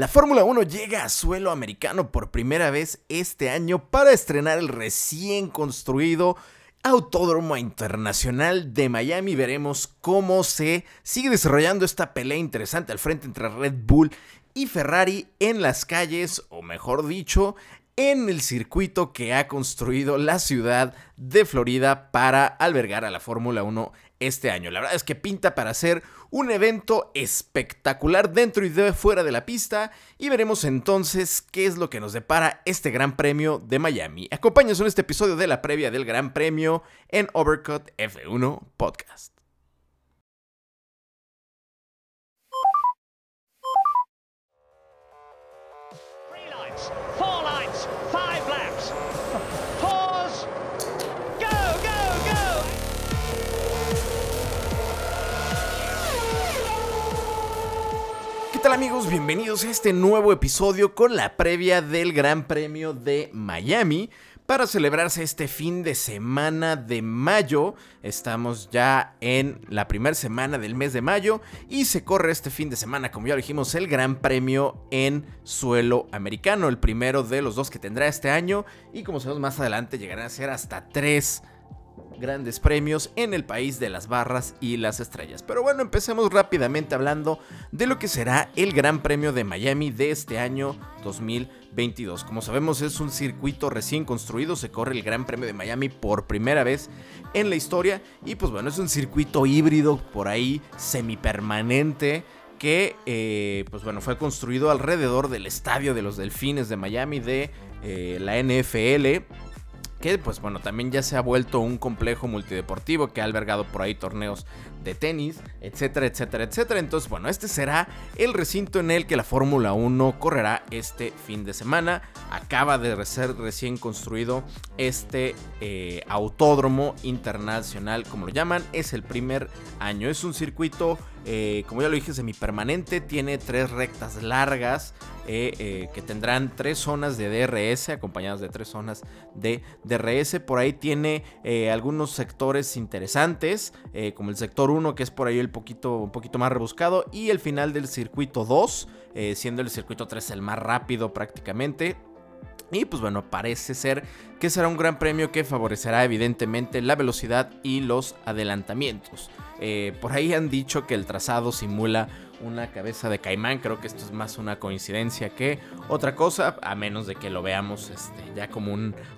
La Fórmula 1 llega a suelo americano por primera vez este año para estrenar el recién construido Autódromo Internacional de Miami. Veremos cómo se sigue desarrollando esta pelea interesante al frente entre Red Bull y Ferrari en las calles, o mejor dicho, en el circuito que ha construido la ciudad de Florida para albergar a la Fórmula 1 este año. La verdad es que pinta para ser un evento espectacular dentro y de fuera de la pista y veremos entonces qué es lo que nos depara este Gran Premio de Miami. Acompáñanos en este episodio de la previa del Gran Premio en Overcut F1 Podcast. Tal amigos? Bienvenidos a este nuevo episodio con la previa del Gran Premio de Miami. Para celebrarse este fin de semana de mayo, estamos ya en la primera semana del mes de mayo y se corre este fin de semana, como ya dijimos, el Gran Premio en suelo americano, el primero de los dos que tendrá este año y como sabemos más adelante llegarán a ser hasta tres grandes premios en el país de las barras y las estrellas. Pero bueno, empecemos rápidamente hablando de lo que será el Gran Premio de Miami de este año 2022. Como sabemos es un circuito recién construido, se corre el Gran Premio de Miami por primera vez en la historia y pues bueno, es un circuito híbrido por ahí semipermanente que eh, pues bueno fue construido alrededor del estadio de los Delfines de Miami de eh, la NFL que pues bueno, también ya se ha vuelto un complejo multideportivo que ha albergado por ahí torneos de tenis, etcétera, etcétera, etcétera. Entonces, bueno, este será el recinto en el que la Fórmula 1 correrá este fin de semana. Acaba de ser recién construido este eh, autódromo internacional, como lo llaman. Es el primer año. Es un circuito, eh, como ya lo dije, semipermanente. Tiene tres rectas largas. Eh, que tendrán tres zonas de DRS acompañadas de tres zonas de DRS. Por ahí tiene algunos sectores interesantes, como el sector 1, que es por ahí el poquito, un poquito más rebuscado, y el final del circuito 2, eh, siendo el circuito 3 el más rápido prácticamente. Y pues bueno, parece ser que será un gran premio que favorecerá evidentemente la velocidad y los adelantamientos. Eh, por ahí han dicho que el trazado simula una cabeza de caimán. Creo que esto es más una coincidencia que otra cosa, a menos de que lo veamos este, ya como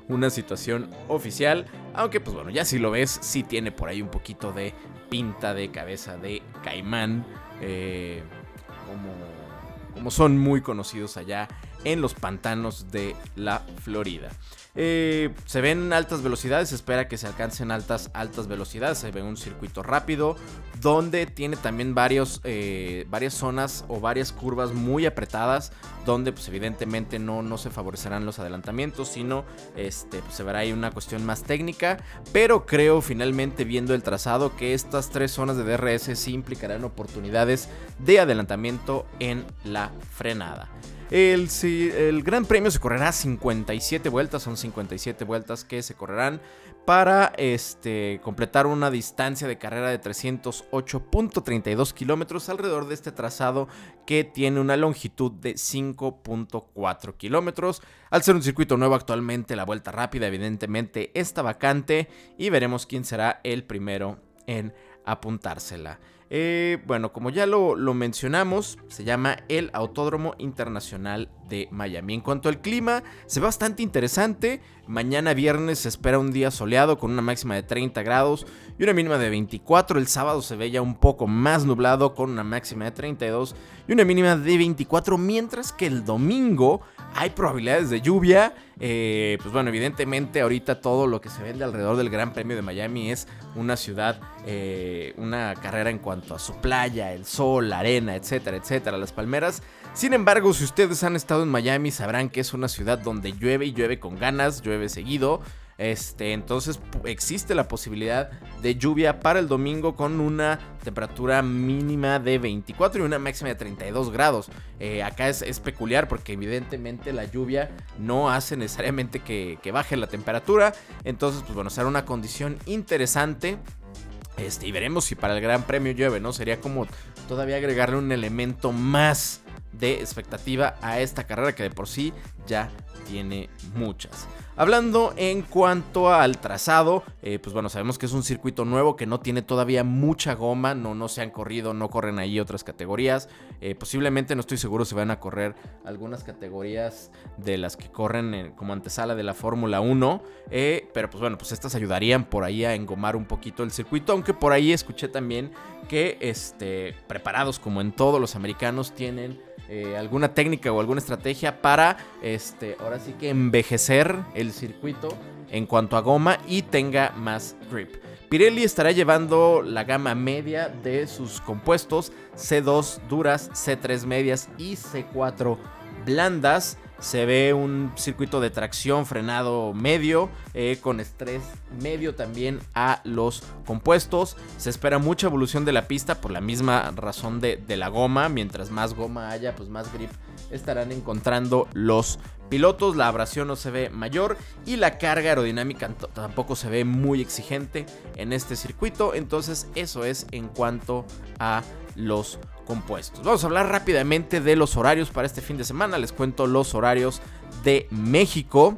una situación oficial. Aunque pues bueno, ya si lo ves, sí tiene por ahí un poquito de pinta de cabeza de caimán. Eh, como, como son muy conocidos allá en los pantanos de la Florida. Eh, se ven altas velocidades, se espera que se alcancen altas, altas velocidades. Se ve un circuito rápido donde tiene también varios, eh, varias zonas o varias curvas muy apretadas donde pues evidentemente no, no se favorecerán los adelantamientos, sino este, pues, se verá ahí una cuestión más técnica. Pero creo finalmente viendo el trazado que estas tres zonas de DRS sí implicarán oportunidades de adelantamiento en la frenada. El, Gran Premio se correrá 57 vueltas, son 57 vueltas que se correrán para este, completar una distancia de carrera de 308.32 kilómetros alrededor de este trazado que tiene una longitud de 5.4 kilómetros. Al ser un circuito nuevo actualmente, la vuelta rápida evidentemente está vacante y veremos quién será el primero en apuntársela. Eh, bueno, como ya lo, mencionamos, se llama el Autódromo Internacional de Miami. En cuanto al clima, se ve bastante interesante. Mañana viernes se espera un día soleado con una máxima de 30 grados y una mínima de 24. El sábado se ve ya un poco más nublado con una máxima de 32 y una mínima de 24. Mientras que el domingo hay probabilidades de lluvia. Eh, pues bueno, evidentemente ahorita todo lo que se vende alrededor del Gran Premio de Miami es una ciudad, eh, una carrera en cuanto a su playa, el sol, la arena, etcétera, etcétera, las palmeras. Sin embargo, si ustedes han estado en Miami sabrán que es una ciudad donde llueve y llueve con ganas, llueve seguido. Este, entonces existe la posibilidad de lluvia para el domingo con una temperatura mínima de 24 y una máxima de 32 grados. Eh, acá es, peculiar porque evidentemente la lluvia no hace necesariamente que, baje la temperatura. Entonces, pues bueno, será una condición interesante. Este, y veremos si para el Gran Premio llueve, ¿no? Sería como todavía agregarle un elemento más de expectativa a esta carrera que de por sí ya tiene muchas. Hablando en cuanto al trazado, eh, pues bueno, sabemos que es un circuito nuevo que no tiene todavía mucha goma, no, no se han corrido, no corren ahí otras categorías. Eh, posiblemente, no estoy seguro si van a correr algunas categorías de las que corren como antesala de la Fórmula 1, eh, pero pues bueno, pues estas ayudarían por ahí a engomar un poquito el circuito, aunque por ahí escuché también que este, preparados como en todos los americanos tienen eh, alguna técnica o alguna estrategia para, este, ahora sí que envejecer el circuito en cuanto a goma y tenga más grip. Pirelli estará llevando la gama media de sus compuestos C2 duras, C3 medias y C4 blandas se ve un circuito de tracción frenado medio eh, con estrés medio también a los compuestos. Se espera mucha evolución de la pista por la misma razón de, la goma. Mientras más goma haya, pues más grip estarán encontrando los pilotos. La abrasión no se ve mayor y la carga aerodinámica tampoco se ve muy exigente en este circuito. Entonces eso es en cuanto a los compuestos. Vamos a hablar rápidamente de los horarios para este fin de semana. Les cuento los horarios de México.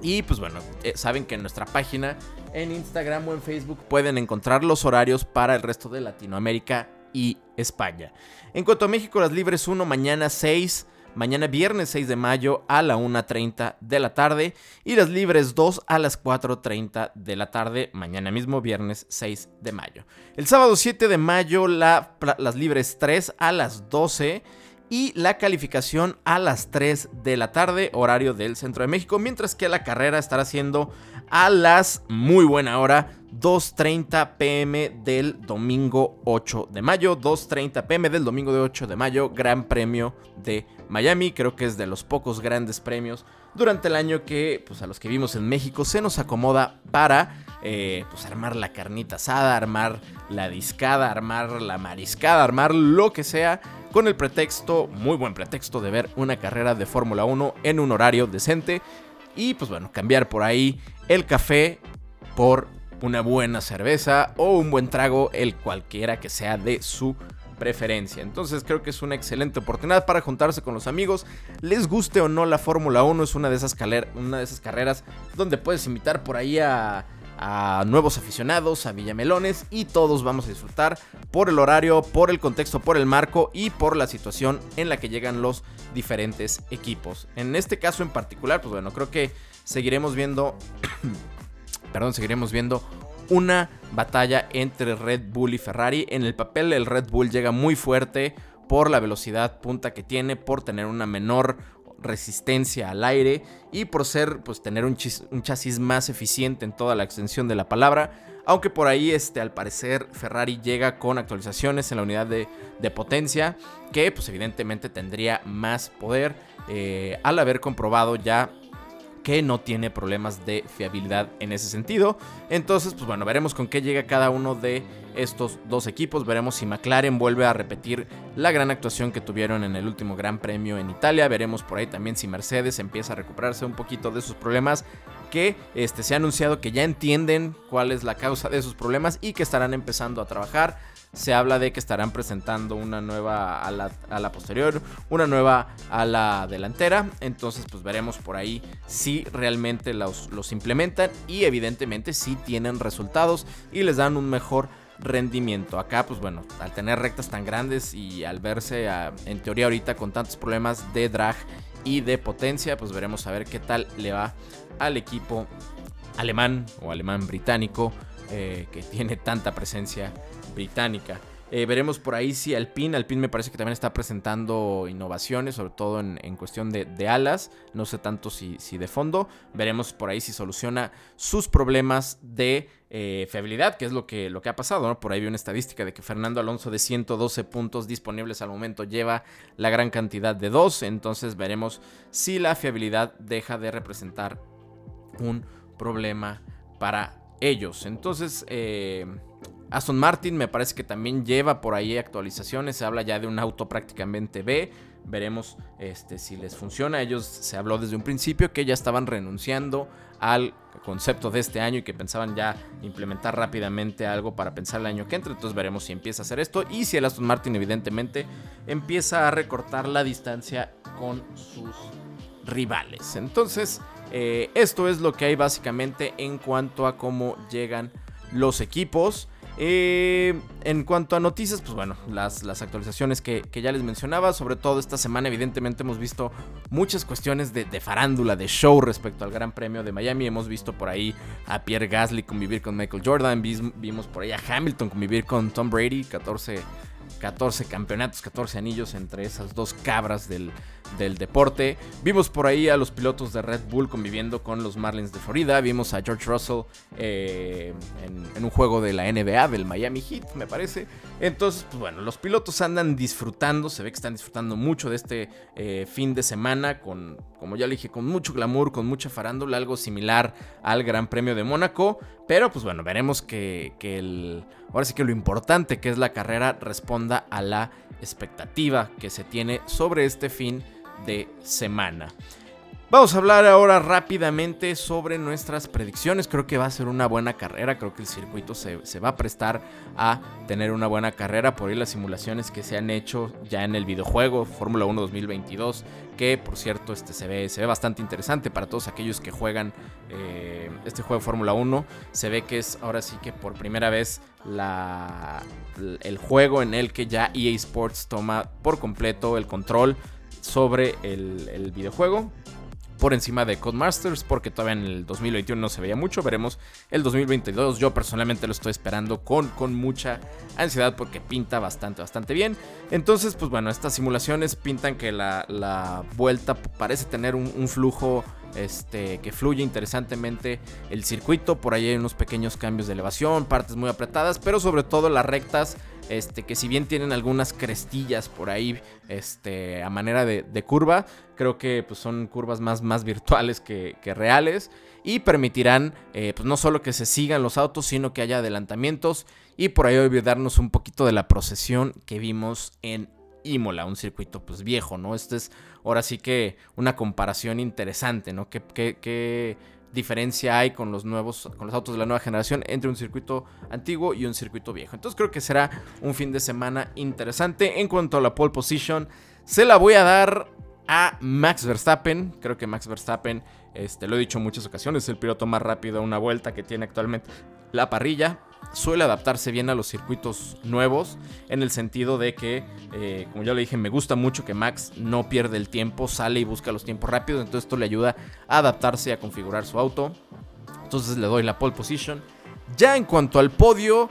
Y pues bueno, eh, saben que en nuestra página, en Instagram o en Facebook pueden encontrar los horarios para el resto de Latinoamérica y España. En cuanto a México, las libres 1 mañana 6 mañana viernes 6 de mayo a la 1.30 de la tarde y las libres 2 a las 4.30 de la tarde, mañana mismo viernes 6 de mayo. El sábado 7 de mayo las libres 3 a las 12 y la calificación a las 3 de la tarde, horario del centro de México, mientras que la carrera estará siendo a las muy buena hora 2.30 pm del domingo 8 de mayo. 2.30 pm del domingo de 8 de mayo. Gran premio de Miami. Creo que es de los pocos grandes premios durante el año que pues, a los que vimos en México se nos acomoda para eh, pues, armar la carnita asada, armar la discada, armar la mariscada, armar lo que sea con el pretexto, muy buen pretexto de ver una carrera de Fórmula 1 en un horario decente y pues bueno, cambiar por ahí el café por una buena cerveza o un buen trago, el cualquiera que sea de su preferencia. Entonces creo que es una excelente oportunidad para juntarse con los amigos. Les guste o no la Fórmula 1, es una de, esas carreras donde puedes invitar por ahí a, a nuevos aficionados, a Villamelones y todos vamos a disfrutar por el horario, por el contexto, por el marco y por la situación en la que llegan los diferentes equipos. En este caso en particular, pues bueno, creo que seguiremos viendo perdón, seguiremos viendo una batalla entre Red Bull y Ferrari. En el papel el Red Bull llega muy fuerte por la velocidad punta que tiene, por tener una menor resistencia al aire y por ser, pues tener un, chasis más eficiente en toda la extensión de la palabra. Aunque por ahí, este, al parecer, Ferrari llega con actualizaciones en la unidad de, potencia, que pues evidentemente tendría más poder eh, al haber comprobado ya que no tiene problemas de fiabilidad en ese sentido. Entonces, pues bueno, veremos con qué llega cada uno de estos dos equipos. Veremos si McLaren vuelve a repetir la gran actuación que tuvieron en el último Gran Premio en Italia. Veremos por ahí también si Mercedes empieza a recuperarse un poquito de sus problemas que este, se ha anunciado que ya entienden cuál es la causa de sus problemas y que estarán empezando a trabajar se habla de que estarán presentando una nueva a la, posterior, una nueva a la delantera. Entonces, pues veremos por ahí si realmente los, implementan y evidentemente si tienen resultados y les dan un mejor rendimiento. Acá, pues bueno, al tener rectas tan grandes y al verse en teoría ahorita con tantos problemas de drag y de potencia, pues veremos a ver qué tal le va al equipo alemán o alemán británico eh, que tiene tanta presencia británica. Eh, veremos por ahí si Alpine, Alpine me parece que también está presentando innovaciones, sobre todo en, cuestión de, alas, no sé tanto si, si, de fondo. Veremos por ahí si soluciona sus problemas de eh, fiabilidad, que es lo que, lo que ha pasado. Por ahí vi una estadística de que Fernando Alonso de 112 puntos disponibles al momento lleva la gran cantidad de dos, entonces veremos si la fiabilidad deja de representar un problema para ellos. Entonces, eh, Aston Martin me parece que también lleva por ahí actualizaciones. Se habla ya de un auto prácticamente B. veremos este, si les funciona. Ellos se habló desde un principio que ya estaban renunciando al concepto de este año y que pensaban ya implementar rápidamente algo para pensar el año que entra. Entonces veremos si empieza a hacer esto y si el Aston Martin evidentemente empieza a recortar la distancia con sus rivales. Entonces eh, esto es lo que hay básicamente en cuanto a cómo llegan los equipos. Eh, en cuanto a noticias, pues bueno, las, las actualizaciones que, ya les mencionaba, sobre todo esta semana evidentemente hemos visto muchas cuestiones de, farándula, de show respecto al Gran Premio de Miami. Hemos visto por ahí a Pierre Gasly convivir con Michael Jordan, vimos por ahí a Hamilton convivir con Tom Brady, 14 14 campeonatos, 14 anillos entre esas dos cabras del, deporte. Vimos por ahí a los pilotos de Red Bull conviviendo con los Marlins de Florida. Vimos a George Russell eh, en, un juego de la NBA, del Miami Heat, me parece. Entonces, pues bueno, los pilotos andan disfrutando, se ve que están disfrutando mucho de este eh, fin de semana, con, como ya le dije, con mucho glamour, con mucha farándula, algo similar al Gran Premio de Mónaco. Pero pues bueno, veremos que, ahora sí que lo importante que es la carrera a la expectativa que se tiene sobre este fin de semana. Vamos a hablar ahora rápidamente sobre nuestras predicciones. Creo que va a ser una buena carrera. Creo que el circuito se, va a prestar a tener una buena carrera. Por ahí las simulaciones que se han hecho ya en el videojuego Fórmula 1 2022. Que por cierto este, se, ve, se ve bastante interesante para todos aquellos que juegan eh, este juego Fórmula 1. Se ve que es ahora sí que por primera vez la, el juego en el que ya EA Sports toma por completo el control sobre el, el videojuego por encima de Codemasters porque todavía en el 2021 no se veía mucho. Veremos el 2022. Yo personalmente lo estoy esperando con, con mucha ansiedad porque pinta bastante, bastante bien. Entonces, pues bueno, estas simulaciones pintan que la, vuelta parece tener un, flujo este, que fluye interesantemente el circuito. Por ahí hay unos pequeños cambios de elevación, partes muy apretadas, pero sobre todo las rectas este, que si bien tienen algunas crestillas por ahí este, a manera de, curva, creo que pues, son curvas más, virtuales que, reales y permitirán eh, pues, no solo que se sigan los autos, sino que haya adelantamientos y por ahí olvidarnos un poquito de la procesión que vimos en Imola, un circuito pues viejo, ¿no? Este es ahora sí que una comparación interesante, ¿no? Que diferencia hay con los nuevos, con los autos de la nueva generación entre un circuito antiguo y un circuito viejo. Entonces creo que será un fin de semana interesante. En cuanto a la pole position, se la voy a dar a Max Verstappen. Creo que Max Verstappen, este, lo he dicho en muchas ocasiones, es el piloto más rápido a una vuelta que tiene actualmente la parrilla suele adaptarse bien a los circuitos nuevos, en el sentido de que, eh, como ya le dije, me gusta mucho que Max no pierde el tiempo, sale y busca los tiempos rápidos, entonces esto le ayuda a adaptarse y a configurar su auto. Entonces le doy la pole position. Ya en cuanto al podio,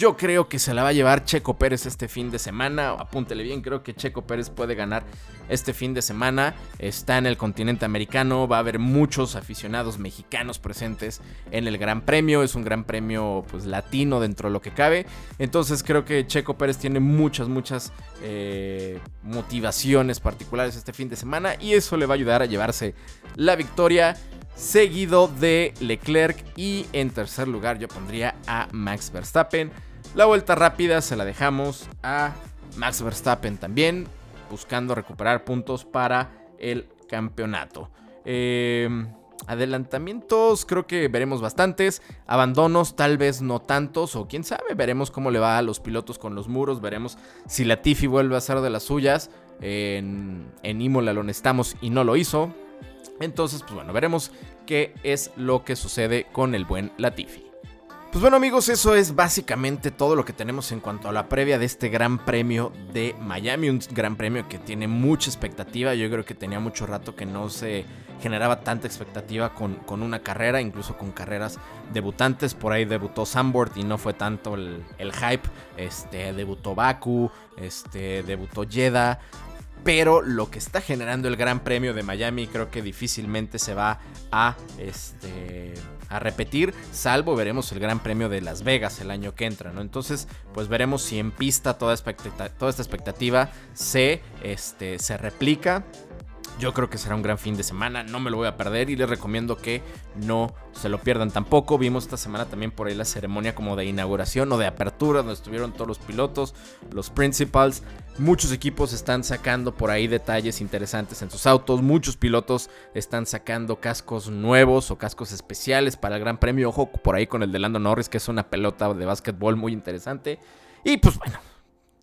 yo creo que se la va a llevar Checo Pérez este fin de semana. Apúntele bien, creo que Checo Pérez puede ganar este fin de semana. Está en el continente americano, va a haber muchos aficionados mexicanos presentes en el Gran Premio. Es un Gran Premio pues latino dentro de lo que cabe. Entonces creo que Checo Pérez tiene muchas, muchas eh, motivaciones particulares este fin de semana y eso le va a ayudar a llevarse la victoria seguido de Leclerc y en tercer lugar yo pondría a Max Verstappen. La vuelta rápida se la dejamos a Max Verstappen también, buscando recuperar puntos para el campeonato. Em, adelantamientos creo que veremos bastantes. Abandonos tal vez no tantos. O quién sabe, veremos cómo le va a los pilotos con los muros. Veremos si Latifi vuelve a hacer de las suyas. En, en Imola lo necesitamos y no lo hizo. Entonces, pues bueno, veremos qué es lo que sucede con el buen Latifi. Pues bueno amigos, eso es básicamente todo lo que tenemos en cuanto a la previa de este Gran Premio de Miami, un Gran Premio que tiene mucha expectativa, yo creo que tenía mucho rato que no se generaba tanta expectativa con, con una carrera, incluso con carreras debutantes, por ahí debutó Sambord y no fue tanto el, el hype, este, debutó Baku, este, debutó Jeddah, pero lo que está generando el Gran Premio de Miami creo que difícilmente se va a, este, a repetir, salvo veremos el Gran Premio de Las Vegas el año que entra, ¿no? Entonces, pues veremos si en pista toda, toda esta expectativa se, este, se replica. Yo creo que será un gran fin de semana, no me lo voy a perder y les recomiendo que no se lo pierdan tampoco. Vimos esta semana también por ahí la ceremonia como de inauguración o de apertura donde estuvieron todos los pilotos, los principals. Muchos equipos están sacando por ahí detalles interesantes en sus autos, muchos pilotos están sacando cascos nuevos o cascos especiales para el Gran Premio. Ojo por ahí con el de Lando Norris que es una pelota de básquetbol muy interesante. Y pues bueno,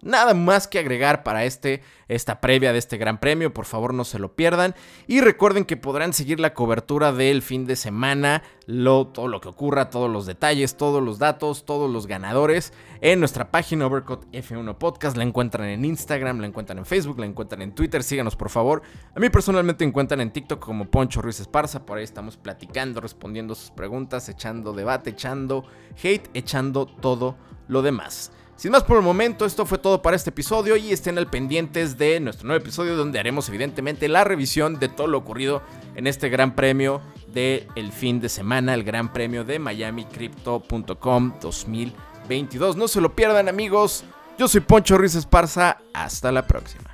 Nada más que agregar para este, esta previa de este gran premio, por favor no se lo pierdan. Y recuerden que podrán seguir la cobertura del fin de semana, todo lo que ocurra, todos los detalles, todos los datos, todos los ganadores en nuestra página Overcut F1 Podcast. La encuentran en Instagram, la encuentran en Facebook, la encuentran en Twitter. Síganos por favor. A mí personalmente encuentran en TikTok como Poncho Ruiz Esparza. Por ahí estamos platicando, respondiendo sus preguntas, echando debate, echando hate, echando todo lo demás. Sin más por el momento, esto fue todo para este episodio y estén al pendientes de nuestro nuevo episodio donde haremos evidentemente la revisión de todo lo ocurrido en este gran premio del el fin de semana, el gran premio de MiamiCrypto.com 2022. No se lo pierdan amigos, yo soy Poncho Ruiz Esparza, hasta la próxima.